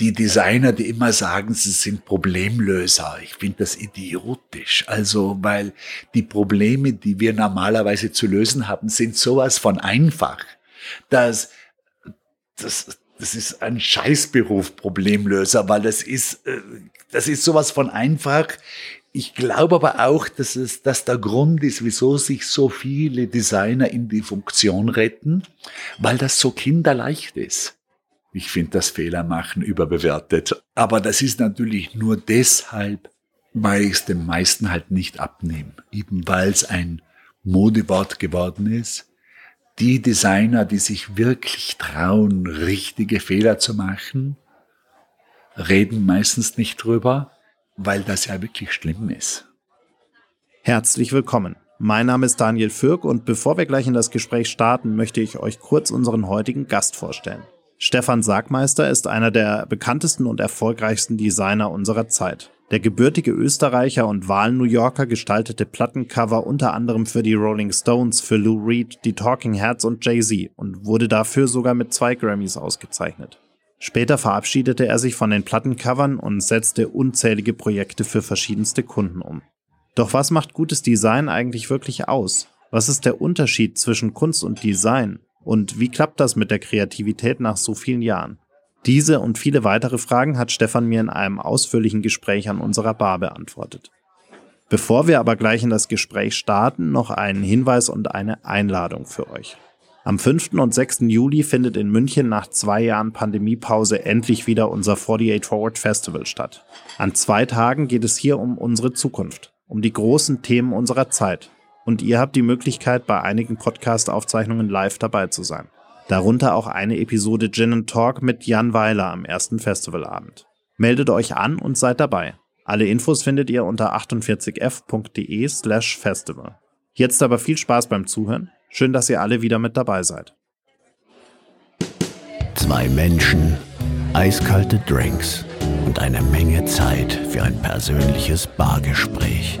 die Designer, die immer sagen, sie sind Problemlöser. Ich finde das idiotisch. Also, weil die Probleme, die wir normalerweise zu lösen haben, sind sowas von einfach, dass das, das ist ein Scheißberuf, Problemlöser, weil das ist, äh, das ist sowas von einfach. Ich glaube aber auch, dass es, dass der Grund ist, wieso sich so viele Designer in die Funktion retten, weil das so kinderleicht ist. Ich finde das Fehler machen überbewertet. Aber das ist natürlich nur deshalb, weil ich es den meisten halt nicht abnehme. Eben weil es ein Modewort geworden ist. Die Designer, die sich wirklich trauen, richtige Fehler zu machen, reden meistens nicht drüber, weil das ja wirklich schlimm ist. Herzlich willkommen. Mein Name ist Daniel Fürk und bevor wir gleich in das Gespräch starten, möchte ich euch kurz unseren heutigen Gast vorstellen. Stefan Sagmeister ist einer der bekanntesten und erfolgreichsten Designer unserer Zeit. Der gebürtige Österreicher und Wahl-New Yorker gestaltete Plattencover unter anderem für die Rolling Stones, für Lou Reed, die Talking Heads und Jay-Z und wurde dafür sogar mit zwei Grammys ausgezeichnet. Später verabschiedete er sich von den Plattencovern und setzte unzählige Projekte für verschiedenste Kunden um. Doch was macht gutes Design eigentlich wirklich aus? Was ist der Unterschied zwischen Kunst und Design? Und wie klappt das mit der Kreativität nach so vielen Jahren? Diese und viele weitere Fragen hat Stefan mir in einem ausführlichen Gespräch an unserer Bar beantwortet. Bevor wir aber gleich in das Gespräch starten, noch einen Hinweis und eine Einladung für euch. Am 5. und 6. Juli findet in München nach zwei Jahren Pandemiepause endlich wieder unser 48 Forward Festival statt. An zwei Tagen geht es hier um unsere Zukunft, um die großen Themen unserer Zeit, und ihr habt die Möglichkeit, bei einigen Podcast-Aufzeichnungen live dabei zu sein. Darunter auch eine Episode Gin Talk mit Jan Weiler am ersten Festivalabend. Meldet euch an und seid dabei. Alle Infos findet ihr unter 48f.de slash festival. Jetzt aber viel Spaß beim Zuhören. Schön, dass ihr alle wieder mit dabei seid. Zwei Menschen, eiskalte Drinks und eine Menge Zeit für ein persönliches Bargespräch.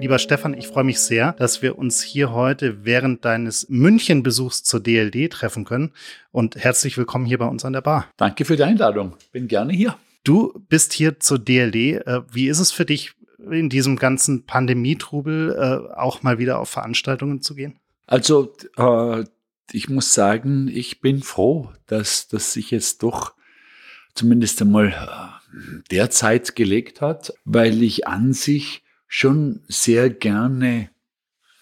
Lieber Stefan, ich freue mich sehr, dass wir uns hier heute während deines München-Besuchs zur DLD treffen können. Und herzlich willkommen hier bei uns an der Bar. Danke für die Einladung. Bin gerne hier. Du bist hier zur DLD. Äh, wie ist es für dich, in diesem ganzen Pandemietrubel äh, auch mal wieder auf Veranstaltungen zu gehen? Also, äh, ich muss sagen, ich bin froh, dass das sich jetzt doch zumindest einmal derzeit gelegt hat, weil ich an sich schon sehr gerne,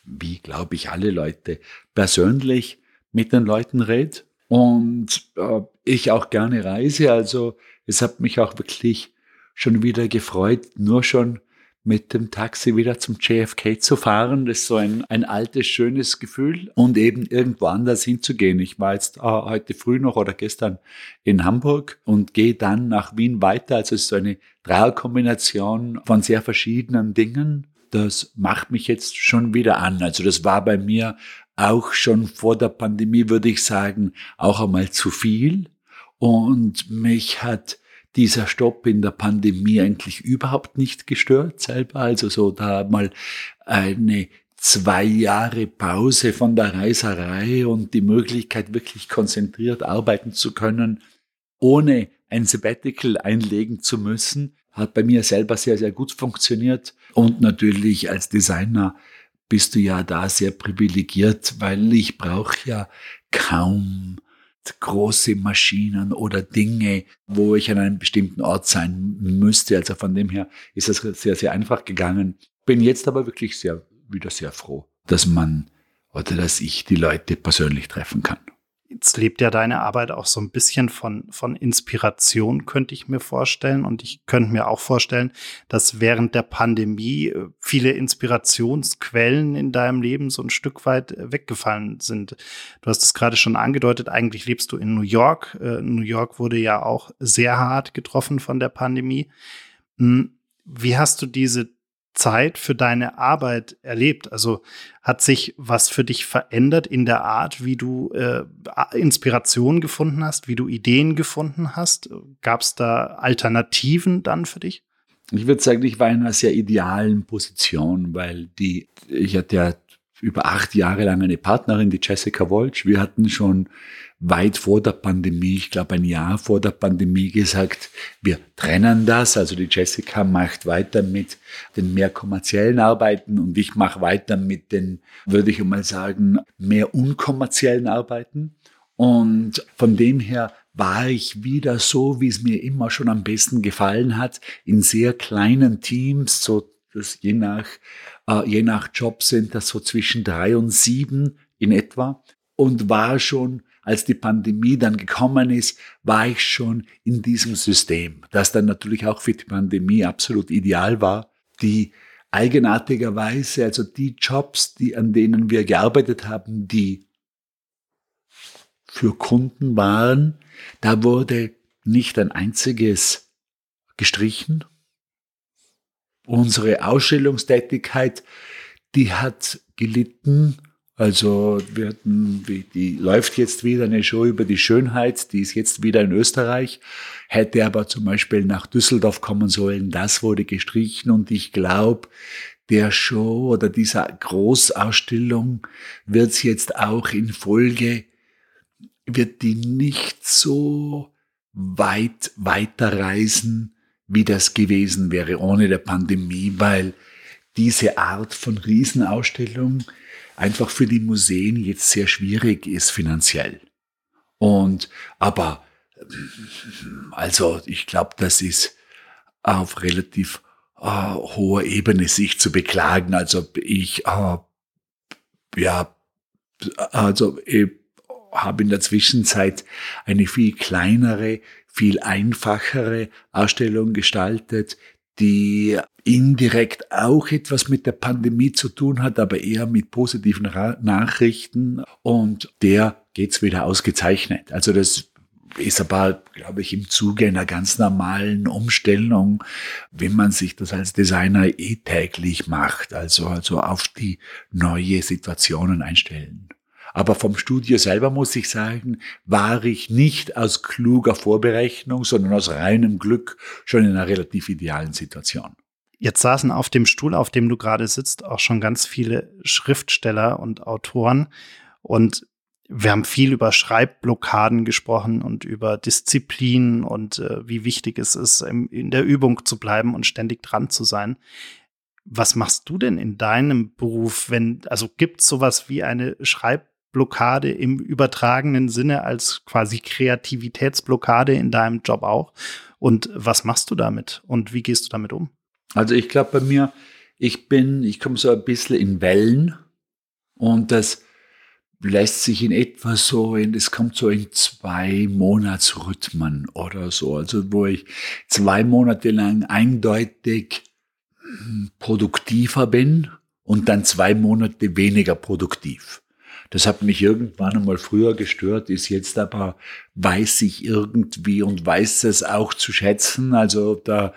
wie glaube ich alle Leute, persönlich mit den Leuten rede und äh, ich auch gerne reise. Also es hat mich auch wirklich schon wieder gefreut, nur schon mit dem Taxi wieder zum JFK zu fahren. Das ist so ein, ein altes, schönes Gefühl und eben irgendwo anders hinzugehen. Ich war jetzt äh, heute früh noch oder gestern in Hamburg und gehe dann nach Wien weiter. Also es ist so eine Dreierkombination von sehr verschiedenen Dingen. Das macht mich jetzt schon wieder an. Also das war bei mir auch schon vor der Pandemie, würde ich sagen, auch einmal zu viel. Und mich hat dieser Stopp in der Pandemie eigentlich überhaupt nicht gestört selber. Also so da mal eine zwei Jahre Pause von der Reiserei und die Möglichkeit, wirklich konzentriert arbeiten zu können, ohne ein Sabbatical einlegen zu müssen, hat bei mir selber sehr, sehr gut funktioniert. Und natürlich als Designer bist du ja da sehr privilegiert, weil ich brauche ja kaum große Maschinen oder Dinge, wo ich an einem bestimmten Ort sein müsste. Also von dem her ist das sehr, sehr einfach gegangen. Bin jetzt aber wirklich sehr, wieder sehr froh, dass man oder dass ich die Leute persönlich treffen kann. Jetzt lebt ja deine Arbeit auch so ein bisschen von, von Inspiration, könnte ich mir vorstellen. Und ich könnte mir auch vorstellen, dass während der Pandemie äh, viele Inspirationsquellen in deinem Leben so ein Stück weit äh, weggefallen sind. Du hast es gerade schon angedeutet, eigentlich lebst du in New York. Äh, New York wurde ja auch sehr hart getroffen von der Pandemie. Hm, wie hast du diese Zeit für deine Arbeit erlebt? Also hat sich was für dich verändert in der Art, wie du äh, Inspiration gefunden hast, wie du Ideen gefunden hast? Gab es da Alternativen dann für dich? Ich würde sagen, ich war in einer sehr idealen Position, weil die, ich hatte ja über acht Jahre lang eine Partnerin, die Jessica Wolch. Wir hatten schon weit vor der Pandemie, ich glaube ein Jahr vor der Pandemie gesagt, wir trennen das. Also die Jessica macht weiter mit den mehr kommerziellen Arbeiten und ich mache weiter mit den, würde ich mal sagen, mehr unkommerziellen Arbeiten. Und von dem her war ich wieder so, wie es mir immer schon am besten gefallen hat, in sehr kleinen Teams, so das je nach, je nach Job sind das so zwischen drei und sieben in etwa und war schon als die Pandemie dann gekommen ist, war ich schon in diesem System, das dann natürlich auch für die Pandemie absolut ideal war, die eigenartigerweise, also die Jobs, die, an denen wir gearbeitet haben, die für Kunden waren, da wurde nicht ein einziges gestrichen. Unsere Ausstellungstätigkeit, die hat gelitten. Also wir hatten, die läuft jetzt wieder eine Show über die Schönheit, die ist jetzt wieder in Österreich, hätte aber zum Beispiel nach Düsseldorf kommen sollen, das wurde gestrichen. Und ich glaube, der Show oder dieser Großausstellung wird es jetzt auch in Folge, wird die nicht so weit weiterreisen, wie das gewesen wäre ohne der Pandemie, weil diese Art von Riesenausstellung, einfach für die Museen jetzt sehr schwierig ist finanziell. Und aber also ich glaube, das ist auf relativ äh, hoher Ebene sich zu beklagen. Also ich äh, ja also ich habe in der Zwischenzeit eine viel kleinere, viel einfachere Ausstellung gestaltet, die indirekt auch etwas mit der Pandemie zu tun hat, aber eher mit positiven Nachrichten. Und der geht's wieder ausgezeichnet. Also das ist aber, glaube ich, im Zuge einer ganz normalen Umstellung, wenn man sich das als Designer eh täglich macht, also, also auf die neue Situationen einstellen. Aber vom Studio selber muss ich sagen, war ich nicht aus kluger Vorberechnung, sondern aus reinem Glück schon in einer relativ idealen Situation. Jetzt saßen auf dem Stuhl, auf dem du gerade sitzt, auch schon ganz viele Schriftsteller und Autoren. Und wir haben viel über Schreibblockaden gesprochen und über Disziplin und äh, wie wichtig es ist, in der Übung zu bleiben und ständig dran zu sein. Was machst du denn in deinem Beruf, wenn, also gibt es sowas wie eine Schreib Blockade im übertragenen Sinne als quasi Kreativitätsblockade in deinem Job auch. Und was machst du damit und wie gehst du damit um? Also ich glaube bei mir, ich bin, ich komme so ein bisschen in Wellen und das lässt sich in etwa so, es kommt so in zwei Monatsrhythmen oder so, also wo ich zwei Monate lang eindeutig produktiver bin und dann zwei Monate weniger produktiv. Das hat mich irgendwann einmal früher gestört, ist jetzt aber, weiß ich irgendwie und weiß es auch zu schätzen. Also da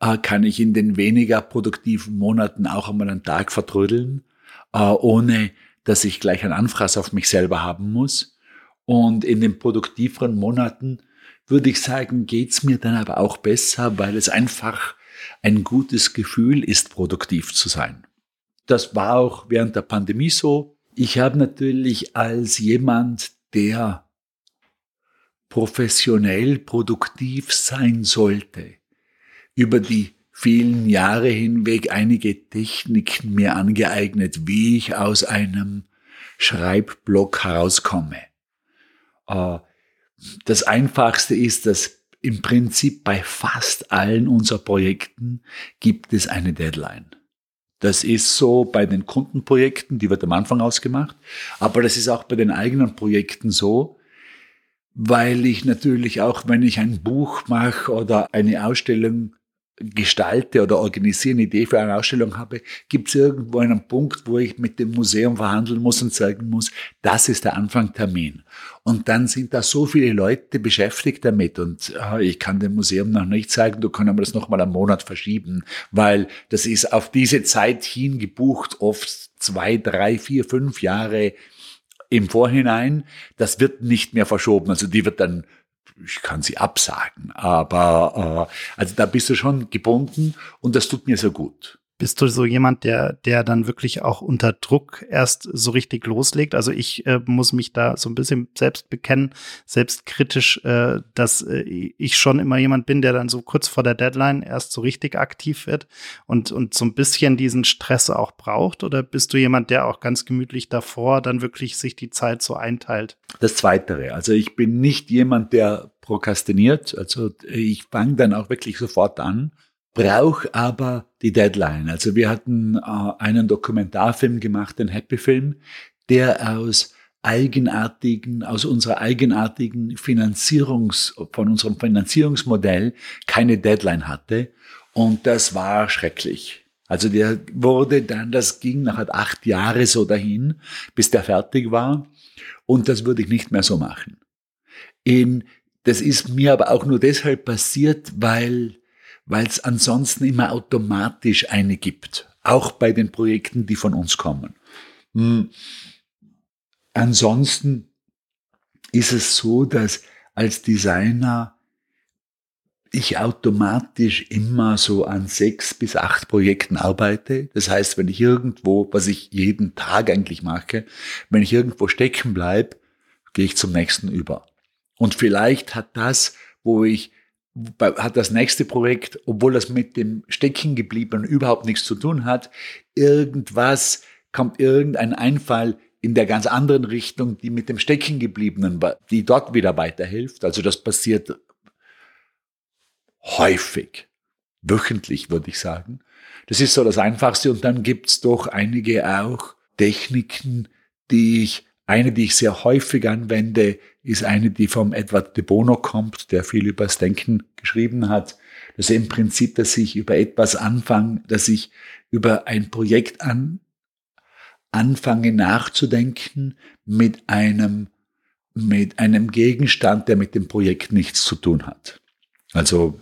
äh, kann ich in den weniger produktiven Monaten auch einmal einen Tag vertrödeln, äh, ohne dass ich gleich einen Anfraß auf mich selber haben muss. Und in den produktiveren Monaten würde ich sagen, geht's mir dann aber auch besser, weil es einfach ein gutes Gefühl ist, produktiv zu sein. Das war auch während der Pandemie so. Ich habe natürlich als jemand, der professionell produktiv sein sollte, über die vielen Jahre hinweg einige Techniken mir angeeignet, wie ich aus einem Schreibblock herauskomme. Äh, das Einfachste ist, dass im Prinzip bei fast allen unserer Projekten gibt es eine Deadline. Das ist so bei den Kundenprojekten, die wird am Anfang ausgemacht, aber das ist auch bei den eigenen Projekten so, weil ich natürlich auch, wenn ich ein Buch mache oder eine Ausstellung gestalte oder organisiere eine Idee für eine Ausstellung habe, gibt es irgendwo einen Punkt, wo ich mit dem Museum verhandeln muss und sagen muss, das ist der Anfangtermin. Und dann sind da so viele Leute beschäftigt damit und äh, ich kann dem Museum noch nicht sagen, du kannst aber das nochmal einen Monat verschieben, weil das ist auf diese Zeit hin gebucht, oft zwei, drei, vier, fünf Jahre im Vorhinein. Das wird nicht mehr verschoben. Also die wird dann ich kann sie absagen, aber äh, also da bist du schon gebunden und das tut mir so gut. Bist du so jemand, der, der dann wirklich auch unter Druck erst so richtig loslegt? Also ich äh, muss mich da so ein bisschen selbst bekennen, selbstkritisch, äh, dass äh, ich schon immer jemand bin, der dann so kurz vor der Deadline erst so richtig aktiv wird und, und so ein bisschen diesen Stress auch braucht? Oder bist du jemand, der auch ganz gemütlich davor dann wirklich sich die Zeit so einteilt? Das Zweite. Also ich bin nicht jemand, der prokrastiniert. Also ich fange dann auch wirklich sofort an brauche aber die Deadline. Also wir hatten äh, einen Dokumentarfilm gemacht, den Happy Film, der aus eigenartigen, aus unserer eigenartigen Finanzierungs, von unserem Finanzierungsmodell keine Deadline hatte. Und das war schrecklich. Also der wurde dann, das ging nach acht Jahre so dahin, bis der fertig war. Und das würde ich nicht mehr so machen. In, das ist mir aber auch nur deshalb passiert, weil weil es ansonsten immer automatisch eine gibt, auch bei den Projekten, die von uns kommen. Hm. Ansonsten ist es so, dass als Designer ich automatisch immer so an sechs bis acht Projekten arbeite. Das heißt, wenn ich irgendwo, was ich jeden Tag eigentlich mache, wenn ich irgendwo stecken bleibe, gehe ich zum nächsten über. Und vielleicht hat das, wo ich hat das nächste Projekt, obwohl das mit dem Steckengebliebenen überhaupt nichts zu tun hat, irgendwas, kommt irgendein Einfall in der ganz anderen Richtung, die mit dem Steckengebliebenen, die dort wieder weiterhilft. Also das passiert häufig, wöchentlich würde ich sagen. Das ist so das Einfachste und dann gibt's doch einige auch Techniken, die ich eine, die ich sehr häufig anwende, ist eine, die vom Edward de Bono kommt, der viel über das Denken geschrieben hat. Das ist im Prinzip, dass ich über etwas anfange, dass ich über ein Projekt an, anfange nachzudenken mit einem, mit einem Gegenstand, der mit dem Projekt nichts zu tun hat. Also,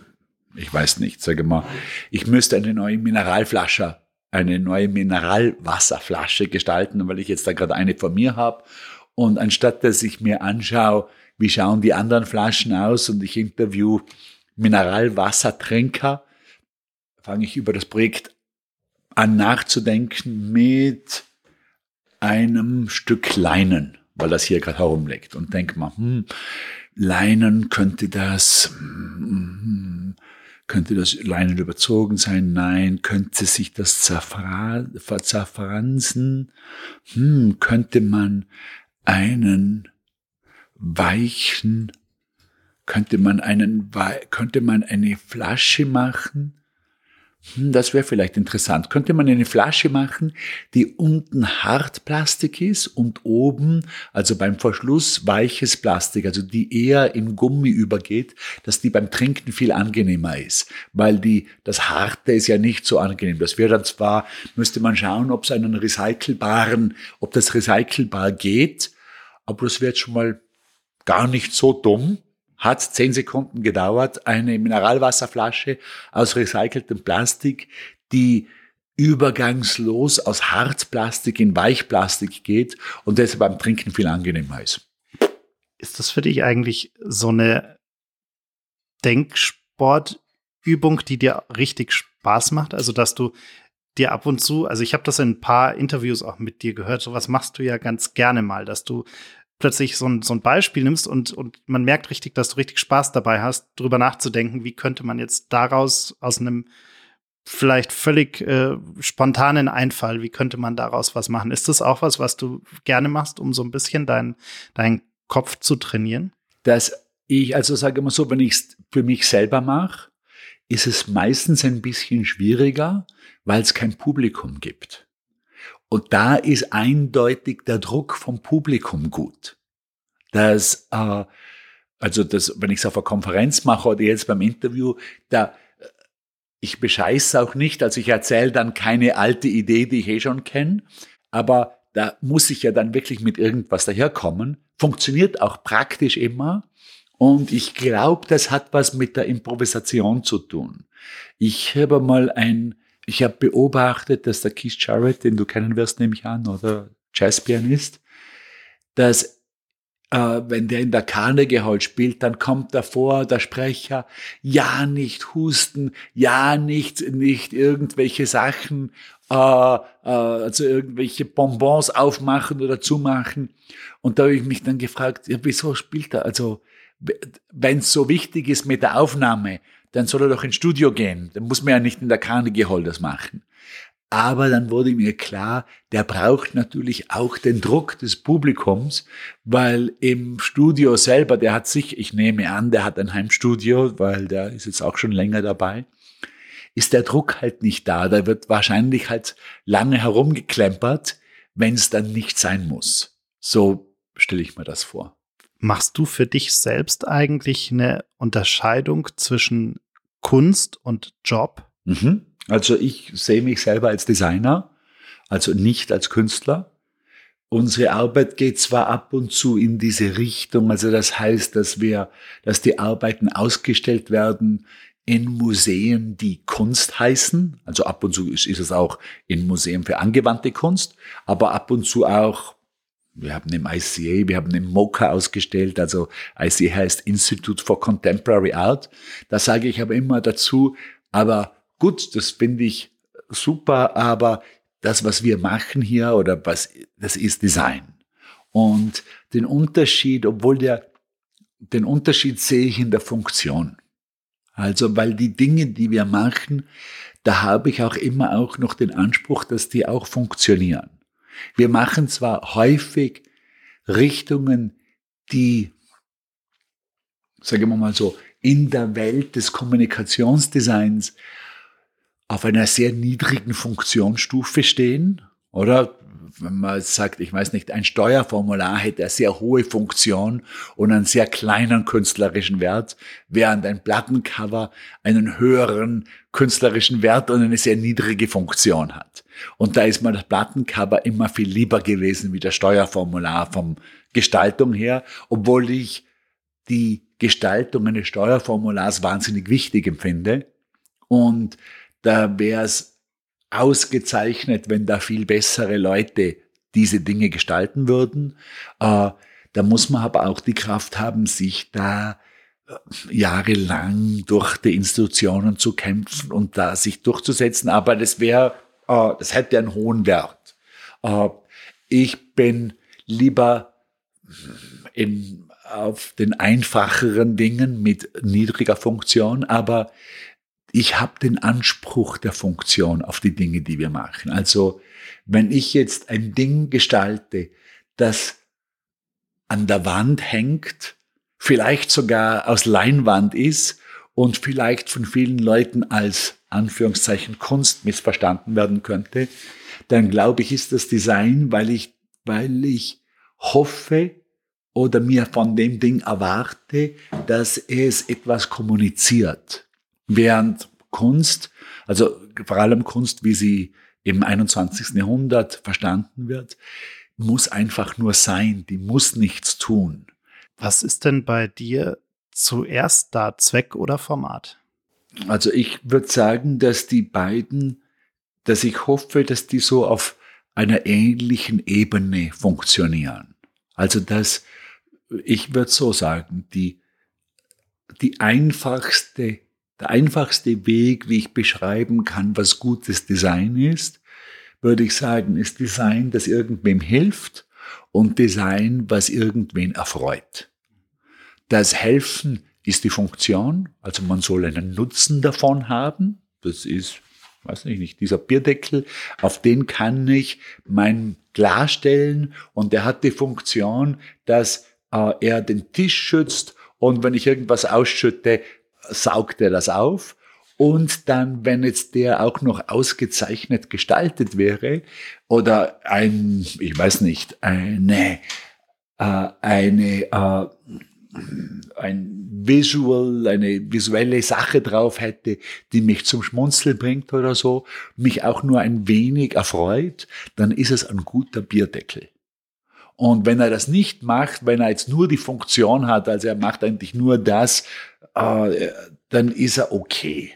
ich weiß nicht, sage mal, ich müsste eine neue Mineralflasche eine neue Mineralwasserflasche gestalten, weil ich jetzt da gerade eine von mir habe. Und anstatt dass ich mir anschaue, wie schauen die anderen Flaschen aus und ich interview Mineralwassertränker, fange ich über das Projekt an nachzudenken mit einem Stück Leinen, weil das hier gerade herumliegt und denke mal, hm, Leinen könnte das, hm, hm, könnte das Leinen überzogen sein? Nein. Könnte sich das zerfransen? Hm, könnte man einen weichen, könnte man einen, könnte man eine Flasche machen, das wäre vielleicht interessant. Könnte man eine Flasche machen, die unten Hartplastik ist und oben, also beim Verschluss, weiches Plastik, also die eher in Gummi übergeht, dass die beim Trinken viel angenehmer ist, weil die, das Harte ist ja nicht so angenehm. Das wäre dann zwar, müsste man schauen, ob es einen recycelbaren, ob das recycelbar geht, aber das wäre jetzt schon mal gar nicht so dumm, hat zehn Sekunden gedauert, eine Mineralwasserflasche aus recyceltem Plastik, die übergangslos aus Hartplastik in Weichplastik geht und deshalb beim Trinken viel angenehmer ist. Ist das für dich eigentlich so eine Denksportübung, die dir richtig Spaß macht? Also, dass du dir ab und zu, also ich habe das in ein paar Interviews auch mit dir gehört, sowas machst du ja ganz gerne mal, dass du plötzlich so ein, so ein Beispiel nimmst und, und man merkt richtig, dass du richtig Spaß dabei hast, drüber nachzudenken, wie könnte man jetzt daraus aus einem vielleicht völlig äh, spontanen Einfall, wie könnte man daraus was machen? Ist das auch was, was du gerne machst, um so ein bisschen deinen dein Kopf zu trainieren? Dass ich, also sage mal so, wenn ich es für mich selber mache, ist es meistens ein bisschen schwieriger, weil es kein Publikum gibt. Und da ist eindeutig der Druck vom Publikum gut. Das, äh, also das, wenn ich es auf einer Konferenz mache oder jetzt beim Interview, da, ich bescheiße auch nicht, also ich erzähle dann keine alte Idee, die ich eh schon kenne, aber da muss ich ja dann wirklich mit irgendwas daherkommen. Funktioniert auch praktisch immer. Und ich glaube, das hat was mit der Improvisation zu tun. Ich habe mal ein, ich habe beobachtet, dass der Keith Jarrett, den du kennen wirst, nehme ich an, oder Jazzpianist, dass äh, wenn der in der Carnegie Hall spielt, dann kommt davor der Sprecher, ja nicht husten, ja nicht, nicht irgendwelche Sachen, äh, äh, also irgendwelche Bonbons aufmachen oder zumachen. Und da habe ich mich dann gefragt, ja, wieso spielt er? Also, wenn es so wichtig ist mit der Aufnahme, dann soll er doch ins Studio gehen. Dann muss man ja nicht in der Carnegie Hall das machen. Aber dann wurde mir klar, der braucht natürlich auch den Druck des Publikums, weil im Studio selber, der hat sich, ich nehme an, der hat ein Heimstudio, weil der ist jetzt auch schon länger dabei, ist der Druck halt nicht da. Da wird wahrscheinlich halt lange herumgeklempert, wenn es dann nicht sein muss. So stelle ich mir das vor. Machst du für dich selbst eigentlich eine Unterscheidung zwischen Kunst und Job? Mhm. Also ich sehe mich selber als Designer, also nicht als Künstler. Unsere Arbeit geht zwar ab und zu in diese Richtung, also das heißt, dass wir, dass die Arbeiten ausgestellt werden in Museen, die Kunst heißen. Also ab und zu ist, ist es auch in Museen für angewandte Kunst, aber ab und zu auch wir haben im ICA, wir haben im MOCA ausgestellt, also ICA heißt Institute for Contemporary Art. Da sage ich aber immer dazu, aber gut, das finde ich super, aber das, was wir machen hier oder was, das ist Design. Und den Unterschied, obwohl der, den Unterschied sehe ich in der Funktion. Also, weil die Dinge, die wir machen, da habe ich auch immer auch noch den Anspruch, dass die auch funktionieren. Wir machen zwar häufig Richtungen, die, sagen wir mal so, in der Welt des Kommunikationsdesigns auf einer sehr niedrigen Funktionsstufe stehen, oder? Wenn man sagt, ich weiß nicht, ein Steuerformular hätte eine sehr hohe Funktion und einen sehr kleinen künstlerischen Wert, während ein Plattencover einen höheren künstlerischen Wert und eine sehr niedrige Funktion hat. Und da ist mir das Plattencover immer viel lieber gewesen wie das Steuerformular vom Gestaltung her, obwohl ich die Gestaltung eines Steuerformulars wahnsinnig wichtig empfinde. Und da wäre es ausgezeichnet, wenn da viel bessere Leute diese Dinge gestalten würden. Äh, da muss man aber auch die Kraft haben, sich da äh, jahrelang durch die Institutionen zu kämpfen und da sich durchzusetzen. Aber das wäre, das hätte einen hohen Wert. Äh, ich bin lieber in, auf den einfacheren Dingen mit niedriger Funktion, aber ich habe den Anspruch der Funktion auf die Dinge, die wir machen. Also wenn ich jetzt ein Ding gestalte, das an der Wand hängt, vielleicht sogar aus Leinwand ist und vielleicht von vielen Leuten als Anführungszeichen Kunst missverstanden werden könnte, dann glaube ich, ist das Design, weil ich, weil ich hoffe oder mir von dem Ding erwarte, dass es etwas kommuniziert. Während Kunst, also vor allem Kunst, wie sie im 21. Jahrhundert verstanden wird, muss einfach nur sein, die muss nichts tun. Was ist denn bei dir zuerst da, Zweck oder Format? Also ich würde sagen, dass die beiden, dass ich hoffe, dass die so auf einer ähnlichen Ebene funktionieren. Also dass ich würde so sagen, die, die einfachste der einfachste Weg, wie ich beschreiben kann, was gutes Design ist, würde ich sagen, ist Design, das irgendwem hilft und Design, was irgendwen erfreut. Das Helfen ist die Funktion, also man soll einen Nutzen davon haben. Das ist, weiß ich nicht, dieser Bierdeckel, auf den kann ich mein Glas stellen und der hat die Funktion, dass äh, er den Tisch schützt und wenn ich irgendwas ausschütte, saugt er das auf. Und dann, wenn jetzt der auch noch ausgezeichnet gestaltet wäre oder ein, ich weiß nicht, eine, äh, eine, äh, ein Visual, eine visuelle Sache drauf hätte, die mich zum Schmunzeln bringt oder so, mich auch nur ein wenig erfreut, dann ist es ein guter Bierdeckel. Und wenn er das nicht macht, wenn er jetzt nur die Funktion hat, also er macht eigentlich nur das, äh, dann ist er okay.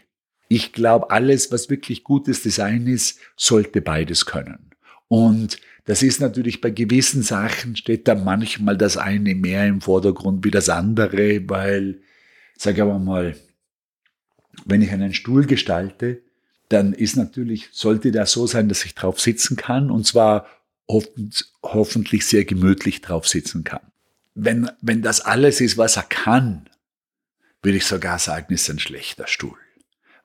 Ich glaube, alles, was wirklich gutes Design ist, sollte beides können. Und das ist natürlich bei gewissen Sachen steht da manchmal das eine mehr im Vordergrund wie das andere, weil, sag aber mal, wenn ich einen Stuhl gestalte, dann ist natürlich, sollte der so sein, dass ich drauf sitzen kann und zwar hoffentlich sehr gemütlich drauf sitzen kann. Wenn, wenn das alles ist, was er kann, würde ich sogar sagen, ist ein schlechter Stuhl.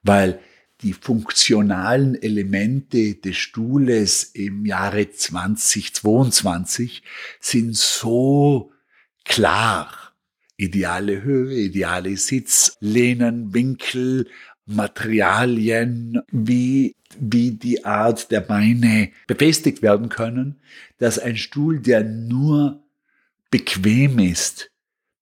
Weil die funktionalen Elemente des Stuhles im Jahre 2022 sind so klar. Ideale Höhe, ideale Sitzlehnen, Winkel, Materialien, wie, wie die Art der Beine befestigt werden können, dass ein Stuhl, der nur bequem ist,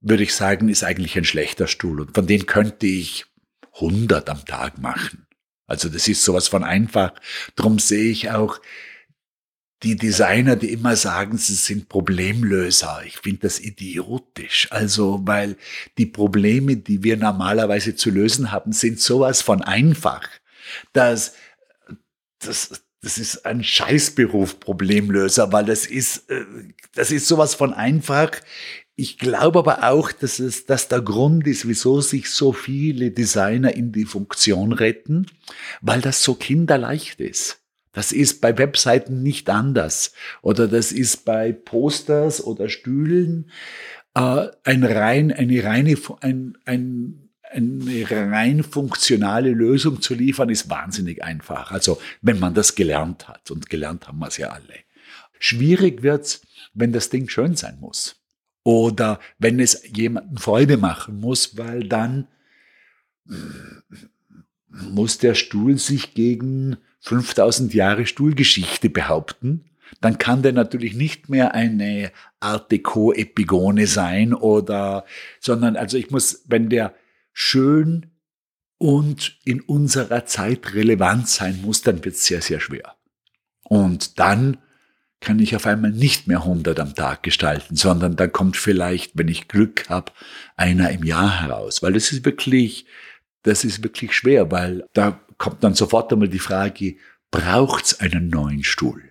würde ich sagen, ist eigentlich ein schlechter Stuhl. Und von dem könnte ich 100 am Tag machen. Also das ist sowas von einfach. Drum sehe ich auch die Designer, die immer sagen, sie sind Problemlöser. Ich finde das idiotisch. Also, weil die Probleme, die wir normalerweise zu lösen haben, sind sowas von einfach, dass das, das ist ein Scheißberuf, Problemlöser, weil das ist, äh, das ist sowas von einfach. Ich glaube aber auch, dass es, dass der Grund ist, wieso sich so viele Designer in die Funktion retten, weil das so kinderleicht ist. Das ist bei Webseiten nicht anders. Oder das ist bei Posters oder Stühlen äh, ein rein, eine reine, ein, ein, eine rein funktionale Lösung zu liefern, ist wahnsinnig einfach. Also wenn man das gelernt hat. Und gelernt haben wir es ja alle. Schwierig wird's, wenn das Ding schön sein muss oder wenn es jemanden Freude machen muss, weil dann muss der Stuhl sich gegen 5000 Jahre Stuhlgeschichte behaupten. Dann kann der natürlich nicht mehr eine Art Deco Epigone sein oder, sondern also ich muss, wenn der schön und in unserer Zeit relevant sein muss, dann wird es sehr, sehr schwer. Und dann kann ich auf einmal nicht mehr 100 am Tag gestalten, sondern da kommt vielleicht, wenn ich Glück habe, einer im Jahr heraus, weil das ist wirklich, das ist wirklich schwer, weil da kommt dann sofort einmal die Frage, braucht's einen neuen Stuhl?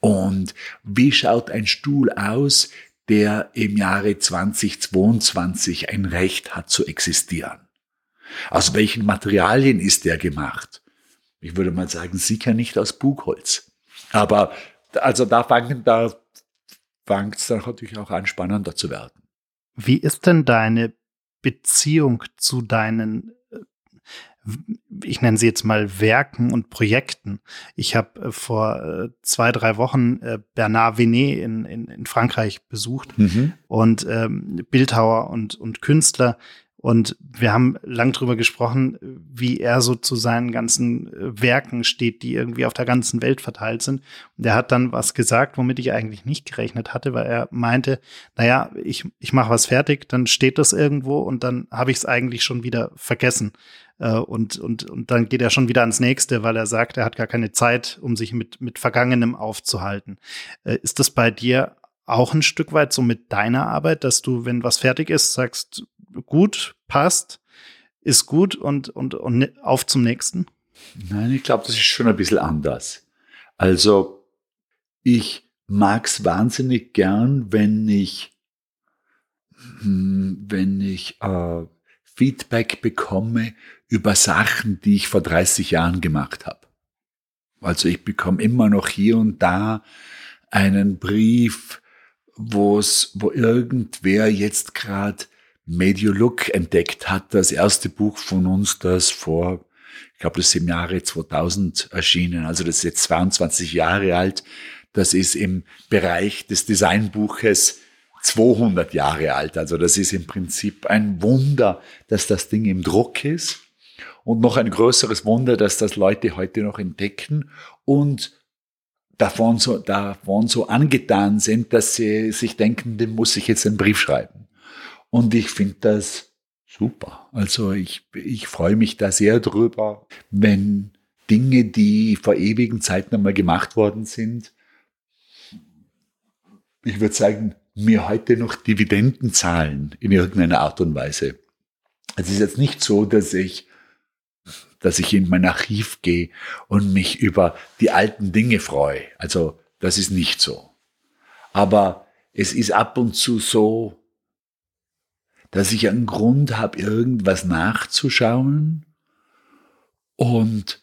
Und wie schaut ein Stuhl aus, der im Jahre 2022 ein Recht hat zu existieren? Aus welchen Materialien ist der gemacht? Ich würde mal sagen, sicher nicht aus Bugholz. Aber also da fangen, da fängt es dann natürlich auch an, spannender zu werden. Wie ist denn deine Beziehung zu deinen, äh, ich nenne sie jetzt mal Werken und Projekten? Ich habe äh, vor äh, zwei, drei Wochen Bernard Venet in, in, in Frankreich besucht mhm. und ähm, Bildhauer und, und Künstler, und wir haben lang drüber gesprochen, wie er so zu seinen ganzen äh, Werken steht, die irgendwie auf der ganzen Welt verteilt sind. Und er hat dann was gesagt, womit ich eigentlich nicht gerechnet hatte, weil er meinte, naja, ich, ich mache was fertig, dann steht das irgendwo und dann habe ich es eigentlich schon wieder vergessen. Äh, und, und, und dann geht er schon wieder ans nächste, weil er sagt, er hat gar keine Zeit, um sich mit, mit Vergangenem aufzuhalten. Äh, ist das bei dir auch ein Stück weit so mit deiner Arbeit, dass du, wenn was fertig ist, sagst, gut, passt, ist gut und, und, und auf zum nächsten? Nein, ich glaube, das ist schon ein bisschen anders. Also, ich mag es wahnsinnig gern, wenn ich, hm, wenn ich äh, Feedback bekomme über Sachen, die ich vor 30 Jahren gemacht habe. Also ich bekomme immer noch hier und da einen Brief, wo es, wo irgendwer jetzt gerade Mediolook entdeckt hat, das erste Buch von uns, das vor, ich glaube, das ist im Jahre 2000 erschienen, also das ist jetzt 22 Jahre alt. Das ist im Bereich des Designbuches 200 Jahre alt. Also das ist im Prinzip ein Wunder, dass das Ding im Druck ist. Und noch ein größeres Wunder, dass das Leute heute noch entdecken und davon so, davon so angetan sind, dass sie sich denken, dem muss ich jetzt einen Brief schreiben. Und ich finde das super. Also ich, ich freue mich da sehr drüber, wenn Dinge, die vor ewigen Zeiten einmal gemacht worden sind, ich würde sagen, mir heute noch Dividenden zahlen in irgendeiner Art und Weise. Es ist jetzt nicht so, dass ich, dass ich in mein Archiv gehe und mich über die alten Dinge freue. Also das ist nicht so. Aber es ist ab und zu so, dass ich einen Grund habe, irgendwas nachzuschauen und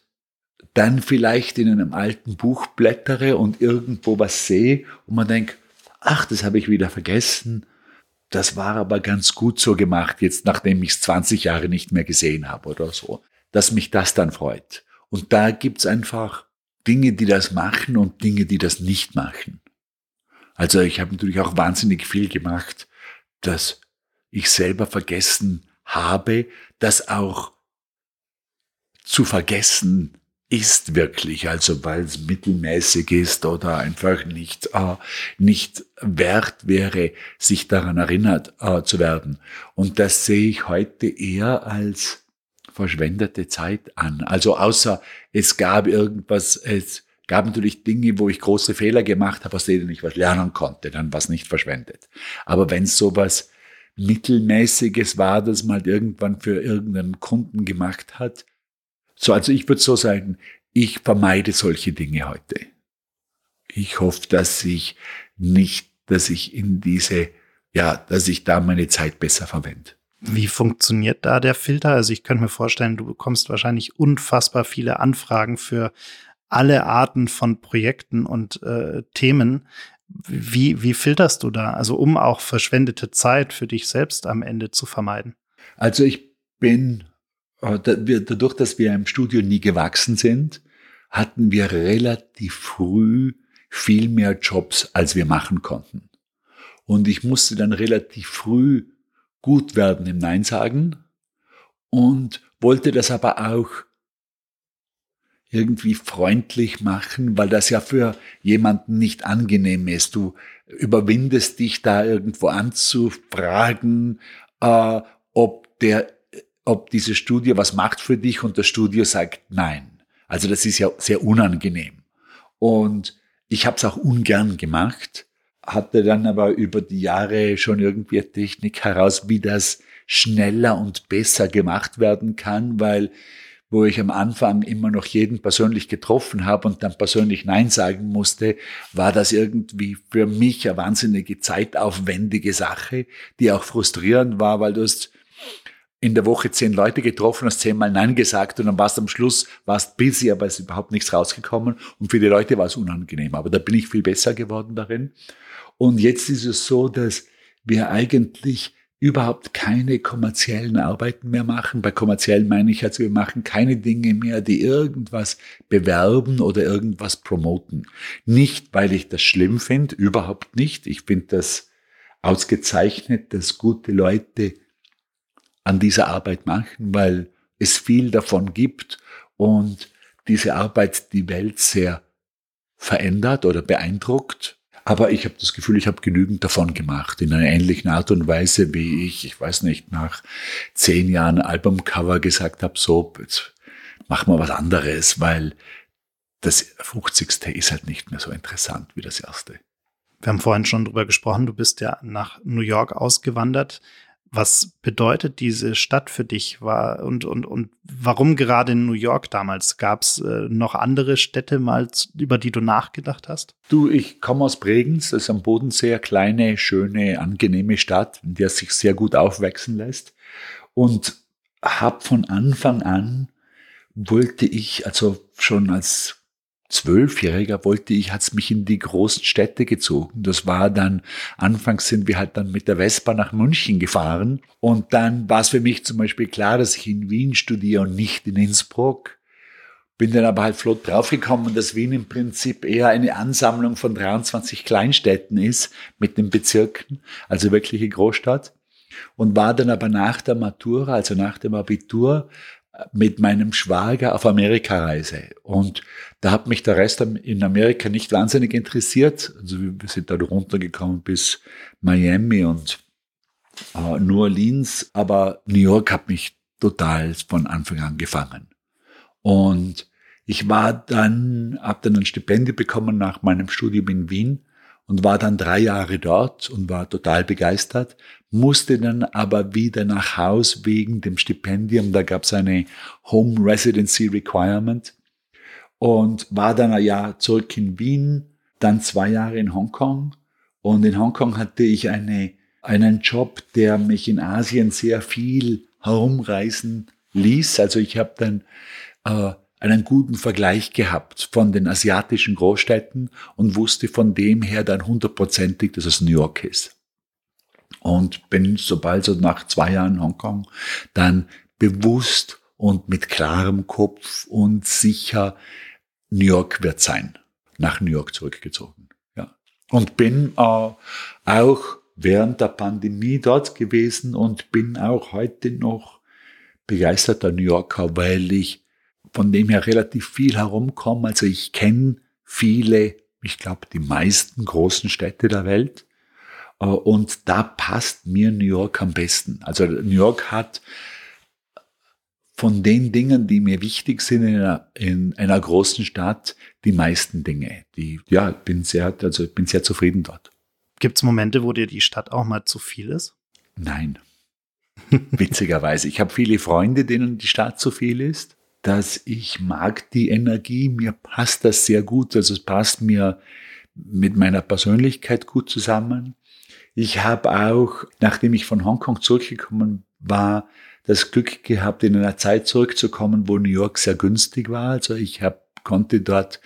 dann vielleicht in einem alten Buch blättere und irgendwo was sehe und man denkt, ach, das habe ich wieder vergessen. Das war aber ganz gut so gemacht, jetzt nachdem ich es 20 Jahre nicht mehr gesehen habe oder so, dass mich das dann freut. Und da gibt's einfach Dinge, die das machen und Dinge, die das nicht machen. Also ich habe natürlich auch wahnsinnig viel gemacht, dass ich selber vergessen habe, das auch zu vergessen ist wirklich, also weil es mittelmäßig ist oder einfach nicht, äh, nicht wert wäre, sich daran erinnert äh, zu werden. Und das sehe ich heute eher als verschwendete Zeit an. Also außer es gab irgendwas, es gab natürlich Dinge, wo ich große Fehler gemacht habe, aus denen ich was lernen konnte, dann war es nicht verschwendet. Aber wenn sowas Mittelmäßiges war, das man halt irgendwann für irgendeinen Kunden gemacht hat, so, also ich würde so sagen, ich vermeide solche Dinge heute. Ich hoffe, dass ich nicht, dass ich in diese, ja, dass ich da meine Zeit besser verwende. Wie funktioniert da der Filter? Also ich könnte mir vorstellen, du bekommst wahrscheinlich unfassbar viele Anfragen für alle Arten von Projekten und äh, Themen. Wie, wie filterst du da? Also um auch verschwendete Zeit für dich selbst am Ende zu vermeiden. Also ich bin dadurch, dass wir im Studio nie gewachsen sind, hatten wir relativ früh viel mehr Jobs, als wir machen konnten. Und ich musste dann relativ früh gut werden im Nein sagen und wollte das aber auch irgendwie freundlich machen, weil das ja für jemanden nicht angenehm ist. Du überwindest dich da irgendwo anzufragen, äh, ob der ob dieses Studio was macht für dich und das Studio sagt nein. Also das ist ja sehr unangenehm. Und ich habe es auch ungern gemacht, hatte dann aber über die Jahre schon irgendwie eine Technik heraus, wie das schneller und besser gemacht werden kann, weil wo ich am Anfang immer noch jeden persönlich getroffen habe und dann persönlich Nein sagen musste, war das irgendwie für mich eine wahnsinnige zeitaufwendige Sache, die auch frustrierend war, weil du hast in der Woche zehn Leute getroffen, hast zehnmal Nein gesagt und dann warst am Schluss, warst busy, aber es ist überhaupt nichts rausgekommen und für die Leute war es unangenehm. Aber da bin ich viel besser geworden darin. Und jetzt ist es so, dass wir eigentlich überhaupt keine kommerziellen Arbeiten mehr machen. Bei kommerziellen meine ich also, wir machen keine Dinge mehr, die irgendwas bewerben oder irgendwas promoten. Nicht, weil ich das schlimm finde, überhaupt nicht. Ich finde das ausgezeichnet, dass gute Leute an dieser Arbeit machen, weil es viel davon gibt und diese Arbeit die Welt sehr verändert oder beeindruckt. Aber ich habe das Gefühl, ich habe genügend davon gemacht, in einer ähnlichen Art und Weise, wie ich, ich weiß nicht, nach zehn Jahren Albumcover gesagt habe, so, jetzt machen wir was anderes, weil das 50. ist halt nicht mehr so interessant wie das erste. Wir haben vorhin schon drüber gesprochen, du bist ja nach New York ausgewandert. Was bedeutet diese Stadt für dich? War, und, und, und warum gerade in New York damals? Gab es äh, noch andere Städte mal, über die du nachgedacht hast? Du, ich komme aus Bregenz, das ist am Bodensee eine kleine, schöne, angenehme Stadt, in der sich sehr gut aufwachsen lässt. Und habe von Anfang an wollte ich, also schon als Zwölfjähriger wollte ich, hat's mich in die großen Städte gezogen. Das war dann, anfangs sind wir halt dann mit der Vespa nach München gefahren. Und dann war es für mich zum Beispiel klar, dass ich in Wien studiere und nicht in Innsbruck. Bin dann aber halt flott draufgekommen, dass Wien im Prinzip eher eine Ansammlung von 23 Kleinstädten ist mit den Bezirken, also wirkliche Großstadt. Und war dann aber nach der Matura, also nach dem Abitur, mit meinem Schwager auf Amerikareise. Und da hat mich der Rest in Amerika nicht wahnsinnig interessiert. Also wir sind da runtergekommen bis Miami und äh, New Orleans, aber New York hat mich total von Anfang an gefangen. Und ich war dann, habe dann ein Stipendium bekommen nach meinem Studium in Wien und war dann drei Jahre dort und war total begeistert, musste dann aber wieder nach Haus wegen dem Stipendium. Da gab es eine Home Residency Requirement und war dann ein Jahr zurück in Wien, dann zwei Jahre in Hongkong. Und in Hongkong hatte ich eine, einen Job, der mich in Asien sehr viel herumreisen ließ. Also ich habe dann äh, einen guten Vergleich gehabt von den asiatischen Großstädten und wusste von dem her dann hundertprozentig, dass es New York ist. Und bin sobald so nach zwei Jahren Hongkong dann bewusst und mit klarem Kopf und sicher New York wird sein, nach New York zurückgezogen. Ja. Und bin äh, auch während der Pandemie dort gewesen und bin auch heute noch begeisterter New Yorker, weil ich von dem her relativ viel herumkomme. Also ich kenne viele, ich glaube die meisten großen Städte der Welt. Äh, und da passt mir New York am besten. Also New York hat von den Dingen, die mir wichtig sind in einer, in einer großen Stadt, die meisten Dinge. Die, ja, bin sehr, also bin sehr zufrieden dort. Gibt es Momente, wo dir die Stadt auch mal zu viel ist? Nein. Witzigerweise. Ich habe viele Freunde, denen die Stadt zu viel ist dass ich mag die Energie, mir passt das sehr gut, also es passt mir mit meiner Persönlichkeit gut zusammen. Ich habe auch, nachdem ich von Hongkong zurückgekommen war, das Glück gehabt, in einer Zeit zurückzukommen, wo New York sehr günstig war. Also ich hab, konnte dort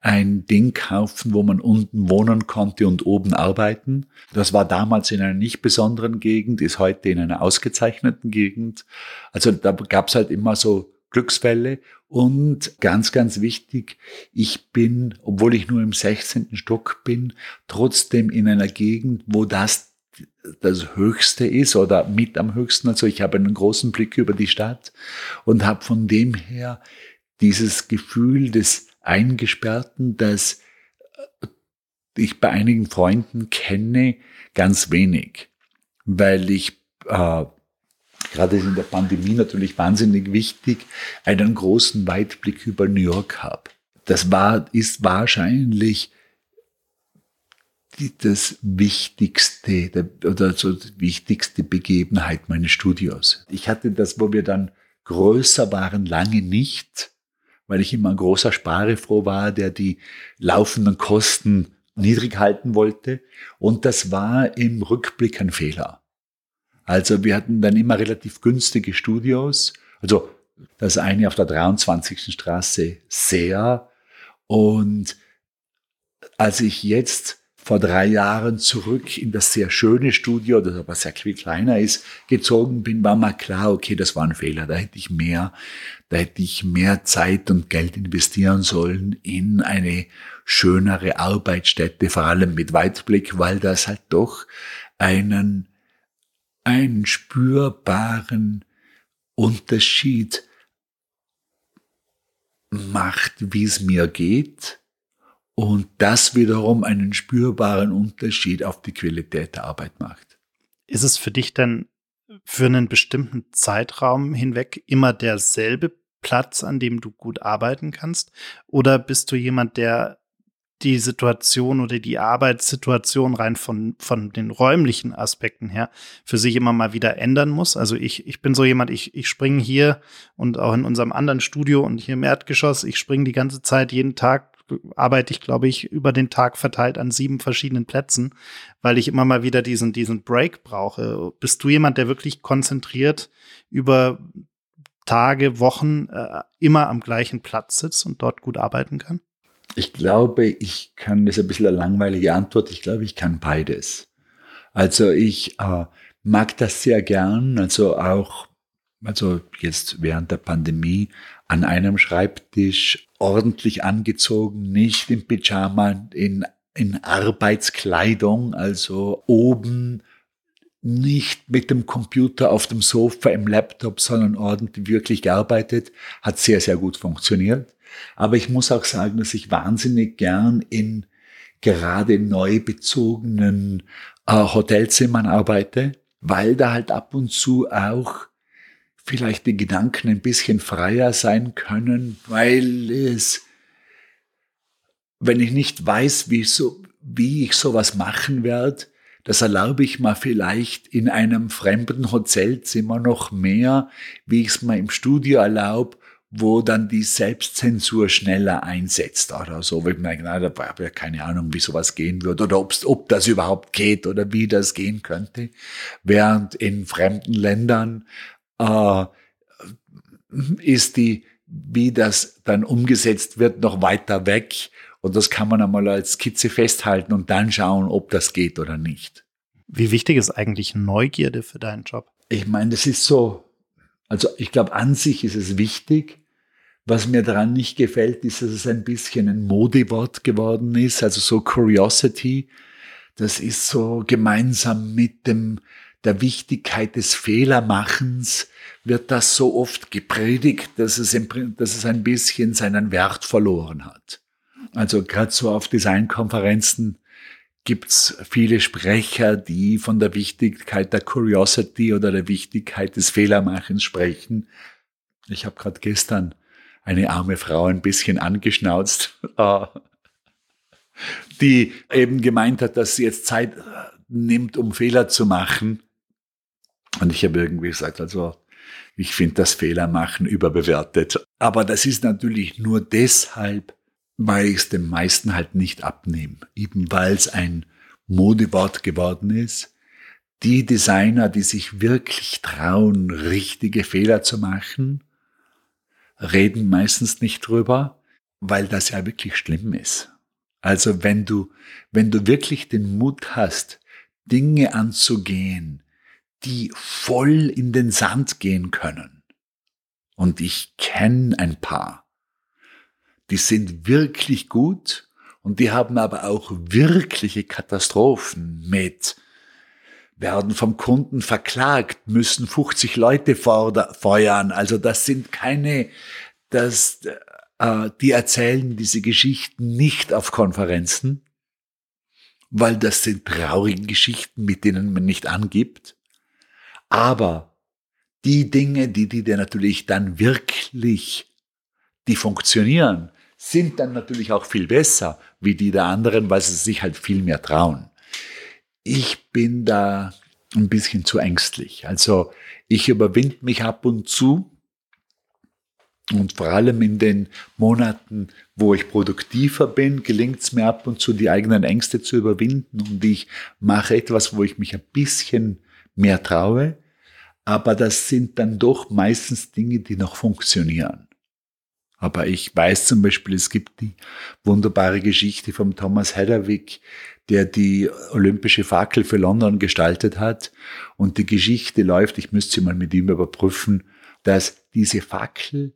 ein Ding kaufen, wo man unten wohnen konnte und oben arbeiten. Das war damals in einer nicht besonderen Gegend, ist heute in einer ausgezeichneten Gegend. Also da gab es halt immer so Glücksfälle. Und ganz, ganz wichtig, ich bin, obwohl ich nur im 16. Stock bin, trotzdem in einer Gegend, wo das das Höchste ist oder mit am höchsten. Also ich habe einen großen Blick über die Stadt und habe von dem her dieses Gefühl des Eingesperrten, das ich bei einigen Freunden kenne, ganz wenig, weil ich äh, gerade in der Pandemie natürlich wahnsinnig wichtig, einen großen Weitblick über New York habe. Das war, ist wahrscheinlich die, das wichtigste der, oder so die wichtigste Begebenheit meines Studios. Ich hatte das, wo wir dann größer waren, lange nicht, weil ich immer ein großer Sparefroh war, der die laufenden Kosten niedrig halten wollte. Und das war im Rückblick ein Fehler. Also wir hatten dann immer relativ günstige Studios. Also das eine auf der 23. Straße sehr. Und als ich jetzt vor drei Jahren zurück in das sehr schöne Studio, das aber sehr viel kleiner ist, gezogen bin, war mal klar, okay, das war ein Fehler. Da hätte ich mehr, da hätte ich mehr Zeit und Geld investieren sollen in eine schönere Arbeitsstätte, vor allem mit Weitblick, weil das halt doch einen einen spürbaren Unterschied macht, wie es mir geht und das wiederum einen spürbaren Unterschied auf die Qualität der Arbeit macht. Ist es für dich denn für einen bestimmten Zeitraum hinweg immer derselbe Platz, an dem du gut arbeiten kannst? Oder bist du jemand, der die Situation oder die Arbeitssituation rein von, von den räumlichen Aspekten her für sich immer mal wieder ändern muss. Also ich, ich bin so jemand, ich, ich springe hier und auch in unserem anderen Studio und hier im Erdgeschoss, ich springe die ganze Zeit, jeden Tag arbeite ich, glaube ich, über den Tag verteilt an sieben verschiedenen Plätzen, weil ich immer mal wieder diesen, diesen Break brauche. Bist du jemand, der wirklich konzentriert über Tage, Wochen äh, immer am gleichen Platz sitzt und dort gut arbeiten kann? Ich glaube, ich kann, das ist ein bisschen eine langweilige Antwort, ich glaube, ich kann beides. Also ich äh, mag das sehr gern, also auch, also jetzt während der Pandemie an einem Schreibtisch ordentlich angezogen, nicht im Pyjama, in, in Arbeitskleidung, also oben nicht mit dem Computer auf dem Sofa im Laptop, sondern ordentlich wirklich gearbeitet, hat sehr, sehr gut funktioniert. Aber ich muss auch sagen, dass ich wahnsinnig gern in gerade neu bezogenen äh, Hotelzimmern arbeite. weil da halt ab und zu auch vielleicht die Gedanken ein bisschen freier sein können, weil es, wenn ich nicht weiß, wie, so, wie ich sowas machen werde, das erlaube ich mir vielleicht in einem fremden Hotelzimmer noch mehr, wie ich es mir im Studio erlaube, wo dann die Selbstzensur schneller einsetzt oder so. Weil ich mir na, da habe ja keine Ahnung, wie sowas gehen wird oder ob's, ob das überhaupt geht oder wie das gehen könnte. Während in fremden Ländern äh, ist die, wie das dann umgesetzt wird, noch weiter weg. Und das kann man einmal als Skizze festhalten und dann schauen, ob das geht oder nicht. Wie wichtig ist eigentlich Neugierde für deinen Job? Ich meine, das ist so, also ich glaube, an sich ist es wichtig. Was mir daran nicht gefällt, ist, dass es ein bisschen ein Modewort geworden ist, also so Curiosity. Das ist so gemeinsam mit dem, der Wichtigkeit des Fehlermachens wird das so oft gepredigt, dass es, im, dass es ein bisschen seinen Wert verloren hat. Also gerade so auf Designkonferenzen gibt's viele Sprecher, die von der Wichtigkeit der Curiosity oder der Wichtigkeit des Fehlermachens sprechen. Ich habe gerade gestern eine arme Frau ein bisschen angeschnauzt, äh, die eben gemeint hat, dass sie jetzt Zeit äh, nimmt, um Fehler zu machen. Und ich habe irgendwie gesagt, also ich finde das Fehlermachen überbewertet. Aber das ist natürlich nur deshalb, weil ich es den meisten halt nicht abnehme. Eben weil es ein Modewort geworden ist. Die Designer, die sich wirklich trauen, richtige Fehler zu machen, reden meistens nicht drüber, weil das ja wirklich schlimm ist. Also wenn du, wenn du wirklich den Mut hast, Dinge anzugehen, die voll in den Sand gehen können. Und ich kenne ein paar, die sind wirklich gut und die haben aber auch wirkliche Katastrophen mit werden vom Kunden verklagt, müssen 50 Leute feuern. Also das sind keine, das, äh, die erzählen diese Geschichten nicht auf Konferenzen, weil das sind traurige Geschichten, mit denen man nicht angibt. Aber die Dinge, die die dir natürlich dann wirklich, die funktionieren, sind dann natürlich auch viel besser wie die der anderen, weil sie sich halt viel mehr trauen. Ich bin da ein bisschen zu ängstlich. Also ich überwinde mich ab und zu und vor allem in den Monaten, wo ich produktiver bin, gelingt es mir ab und zu, die eigenen Ängste zu überwinden und ich mache etwas, wo ich mich ein bisschen mehr traue. Aber das sind dann doch meistens Dinge, die noch funktionieren. Aber ich weiß zum Beispiel, es gibt die wunderbare Geschichte von Thomas Hedderwick, der die olympische Fackel für London gestaltet hat. Und die Geschichte läuft, ich müsste sie mal mit ihm überprüfen, dass diese Fackel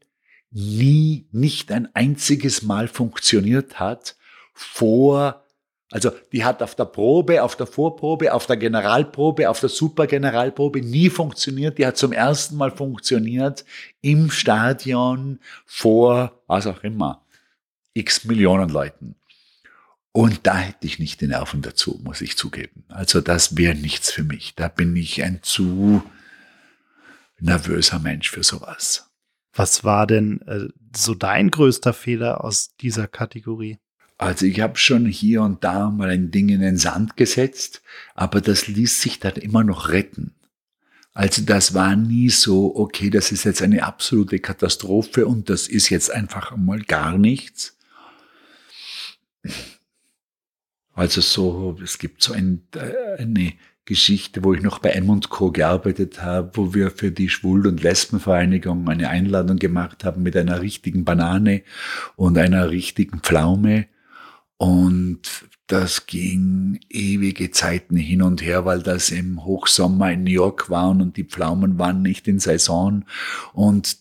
nie, nicht ein einziges Mal funktioniert hat vor also die hat auf der Probe, auf der Vorprobe, auf der Generalprobe, auf der Supergeneralprobe nie funktioniert. Die hat zum ersten Mal funktioniert im Stadion vor, was auch immer, x Millionen Leuten. Und da hätte ich nicht die Nerven dazu, muss ich zugeben. Also das wäre nichts für mich. Da bin ich ein zu nervöser Mensch für sowas. Was war denn äh, so dein größter Fehler aus dieser Kategorie? Also ich habe schon hier und da mal ein Ding in den Sand gesetzt, aber das ließ sich dann immer noch retten. Also das war nie so, okay, das ist jetzt eine absolute Katastrophe und das ist jetzt einfach mal gar nichts. Also so, es gibt so ein, äh, eine Geschichte, wo ich noch bei M Co. gearbeitet habe, wo wir für die Schwul- und Lesbenvereinigung eine Einladung gemacht haben mit einer richtigen Banane und einer richtigen Pflaume und das ging ewige Zeiten hin und her, weil das im Hochsommer in New York waren und die Pflaumen waren nicht in Saison. Und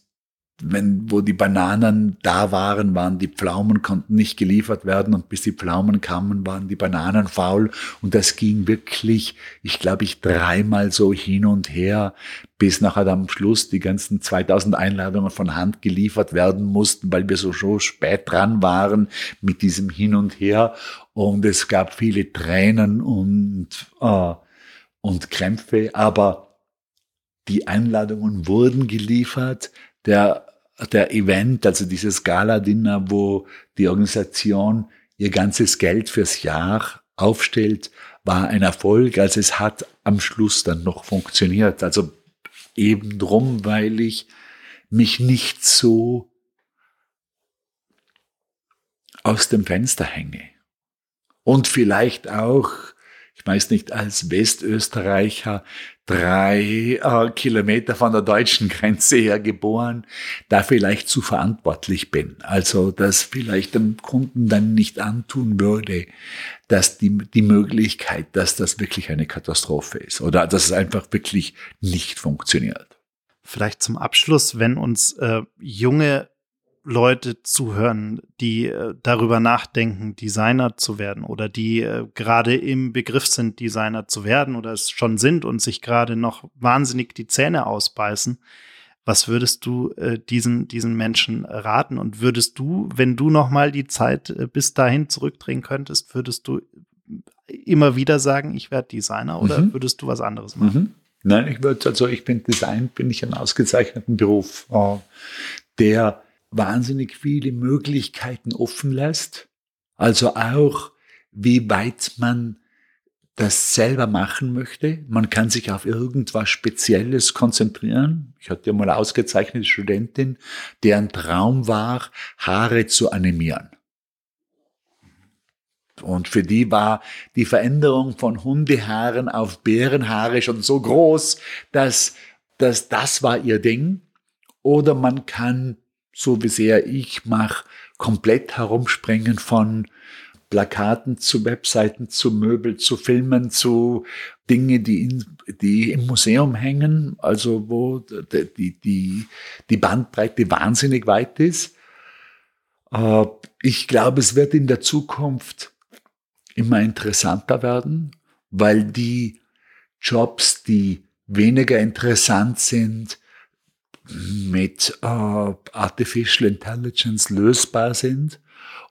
wenn, wo die Bananen da waren, waren die Pflaumen, konnten nicht geliefert werden. Und bis die Pflaumen kamen, waren die Bananen faul. Und das ging wirklich, ich glaube, ich dreimal so hin und her, bis nachher am Schluss die ganzen 2000 Einladungen von Hand geliefert werden mussten, weil wir so, so spät dran waren mit diesem Hin und Her. Und es gab viele Tränen und äh, und Krämpfe, aber die Einladungen wurden geliefert. Der, der Event, also dieses Gala-Dinner, wo die Organisation ihr ganzes Geld fürs Jahr aufstellt, war ein Erfolg. Also es hat am Schluss dann noch funktioniert. Also eben drum, weil ich mich nicht so aus dem Fenster hänge. Und vielleicht auch ich weiß nicht, als Westösterreicher drei äh, Kilometer von der deutschen Grenze her geboren, da vielleicht zu verantwortlich bin. Also, dass vielleicht dem Kunden dann nicht antun würde, dass die, die Möglichkeit, dass das wirklich eine Katastrophe ist oder dass es einfach wirklich nicht funktioniert. Vielleicht zum Abschluss, wenn uns äh, junge Leute zuhören, die äh, darüber nachdenken, Designer zu werden oder die äh, gerade im Begriff sind, Designer zu werden oder es schon sind und sich gerade noch wahnsinnig die Zähne ausbeißen. Was würdest du äh, diesen, diesen Menschen raten? Und würdest du, wenn du nochmal die Zeit bis dahin zurückdrehen könntest, würdest du immer wieder sagen, ich werde Designer oder mhm. würdest du was anderes machen? Mhm. Nein, ich würde, also ich finde Design, finde ich einen ausgezeichneten Beruf, der wahnsinnig viele Möglichkeiten offen lässt. Also auch, wie weit man das selber machen möchte. Man kann sich auf irgendwas Spezielles konzentrieren. Ich hatte ja mal eine ausgezeichnete Studentin, deren Traum war, Haare zu animieren. Und für die war die Veränderung von Hundehaaren auf Bärenhaare schon so groß, dass, dass das war ihr Ding. Oder man kann so wie sehr ich mache, komplett herumspringen von Plakaten zu Webseiten, zu Möbel, zu Filmen, zu Dinge, die, in, die im Museum hängen, also wo die, die, die Bandbreite wahnsinnig weit ist. Äh, ich glaube, es wird in der Zukunft immer interessanter werden, weil die Jobs, die weniger interessant sind, mit äh, Artificial Intelligence lösbar sind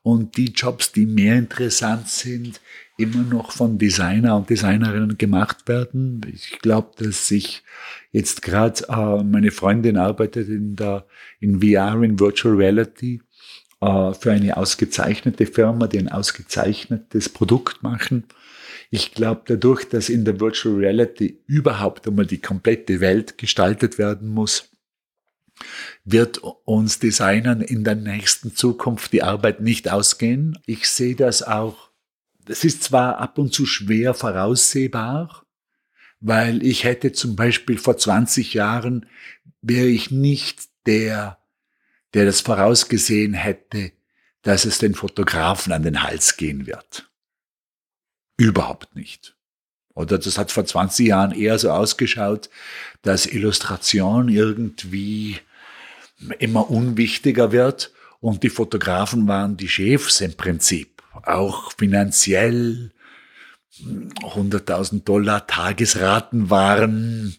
und die Jobs, die mehr interessant sind, immer noch von Designer und Designerinnen gemacht werden. Ich glaube, dass sich jetzt gerade äh, meine Freundin arbeitet in der in VR in Virtual Reality äh, für eine ausgezeichnete Firma, die ein ausgezeichnetes Produkt machen. Ich glaube, dadurch, dass in der Virtual Reality überhaupt einmal die komplette Welt gestaltet werden muss, wird uns Designern in der nächsten Zukunft die Arbeit nicht ausgehen. Ich sehe das auch. Das ist zwar ab und zu schwer voraussehbar, weil ich hätte zum Beispiel vor 20 Jahren wäre ich nicht der, der das vorausgesehen hätte, dass es den Fotografen an den Hals gehen wird. Überhaupt nicht. Oder das hat vor 20 Jahren eher so ausgeschaut, dass Illustration irgendwie immer unwichtiger wird und die Fotografen waren die Chefs im Prinzip, auch finanziell. 100.000 Dollar Tagesraten waren,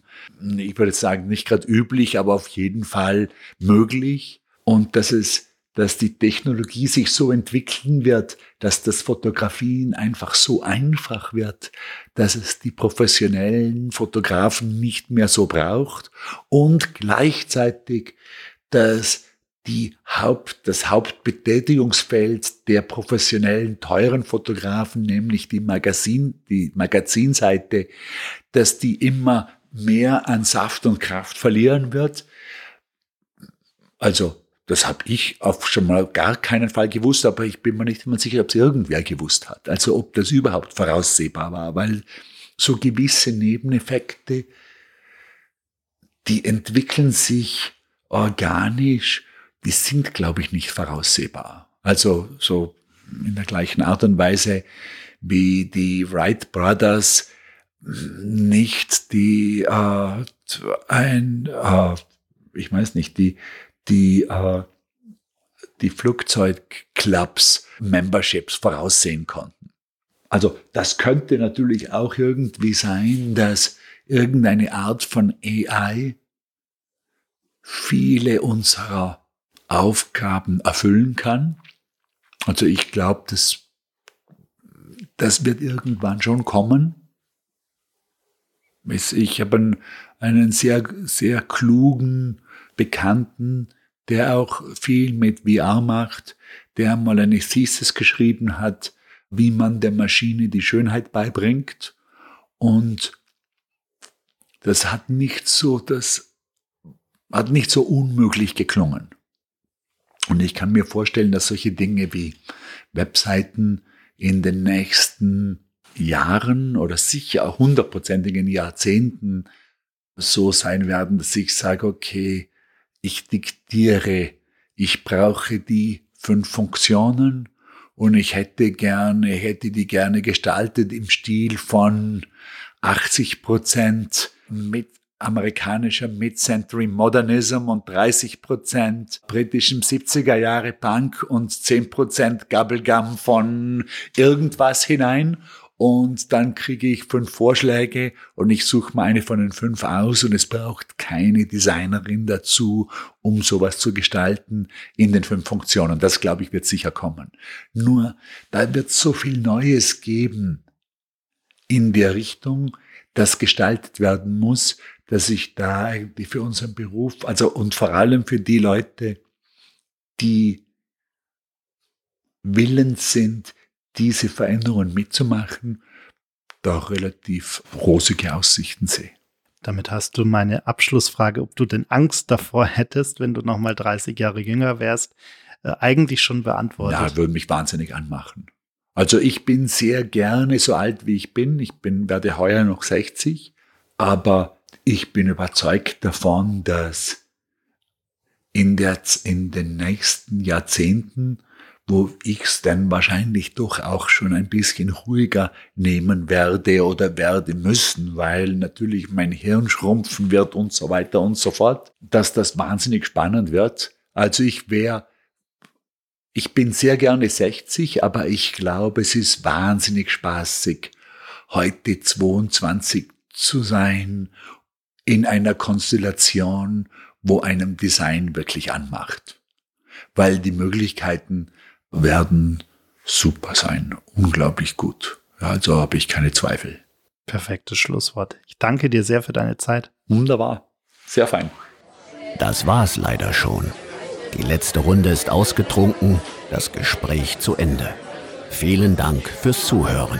ich würde sagen, nicht gerade üblich, aber auf jeden Fall möglich. Und dass es, dass die Technologie sich so entwickeln wird, dass das Fotografieren einfach so einfach wird, dass es die professionellen Fotografen nicht mehr so braucht und gleichzeitig dass die Haupt, das Hauptbetätigungsfeld der professionellen, teuren Fotografen, nämlich die Magazin, die Magazinseite, dass die immer mehr an Saft und Kraft verlieren wird. Also, das habe ich auf schon mal gar keinen Fall gewusst, aber ich bin mir nicht immer sicher, ob es irgendwer gewusst hat. Also, ob das überhaupt voraussehbar war, weil so gewisse Nebeneffekte, die entwickeln sich organisch, die sind, glaube ich, nicht voraussehbar. Also so in der gleichen Art und Weise wie die Wright Brothers nicht die äh, ein äh, ich weiß nicht die die äh, die Flugzeugclubs Memberships voraussehen konnten. Also das könnte natürlich auch irgendwie sein, dass irgendeine Art von AI viele unserer Aufgaben erfüllen kann. Also ich glaube, das, das wird irgendwann schon kommen. Ich habe einen, einen sehr, sehr klugen Bekannten, der auch viel mit VR macht, der mal eine Thesis geschrieben hat, wie man der Maschine die Schönheit beibringt. Und das hat nicht so, das hat nicht so unmöglich geklungen. Und ich kann mir vorstellen, dass solche Dinge wie Webseiten in den nächsten Jahren oder sicher hundertprozentigen Jahrzehnten so sein werden, dass ich sage, okay, ich diktiere, ich brauche die fünf Funktionen und ich hätte gerne, hätte die gerne gestaltet im Stil von 80 Prozent mit amerikanischer Mid-Century Modernism und 30 Prozent britischem 70er Jahre Punk und 10 Prozent Bubblegum von irgendwas hinein und dann kriege ich fünf Vorschläge und ich suche mal eine von den fünf aus und es braucht keine Designerin dazu, um sowas zu gestalten in den fünf Funktionen. Das, glaube ich, wird sicher kommen. Nur, da wird so viel Neues geben in der Richtung, das gestaltet werden muss, dass ich da eigentlich für unseren Beruf, also und vor allem für die Leute, die willens sind, diese Veränderungen mitzumachen, da relativ rosige Aussichten sehe. Damit hast du meine Abschlussfrage, ob du denn Angst davor hättest, wenn du noch mal 30 Jahre jünger wärst, äh, eigentlich schon beantwortet. Ja, würde mich wahnsinnig anmachen. Also ich bin sehr gerne so alt, wie ich bin. Ich bin, werde heuer noch 60, aber ich bin überzeugt davon, dass in, der, in den nächsten Jahrzehnten wo ich es dann wahrscheinlich doch auch schon ein bisschen ruhiger nehmen werde oder werde müssen, weil natürlich mein Hirn schrumpfen wird und so weiter und so fort, dass das wahnsinnig spannend wird. Also ich wäre, ich bin sehr gerne 60, aber ich glaube, es ist wahnsinnig spaßig, heute 22 zu sein in einer Konstellation, wo einem Design wirklich anmacht. Weil die Möglichkeiten werden super sein. Unglaublich gut. Ja, also habe ich keine Zweifel. Perfektes Schlusswort. Ich danke dir sehr für deine Zeit. Wunderbar. Sehr fein. Das war's leider schon. Die letzte Runde ist ausgetrunken, das Gespräch zu Ende. Vielen Dank fürs Zuhören.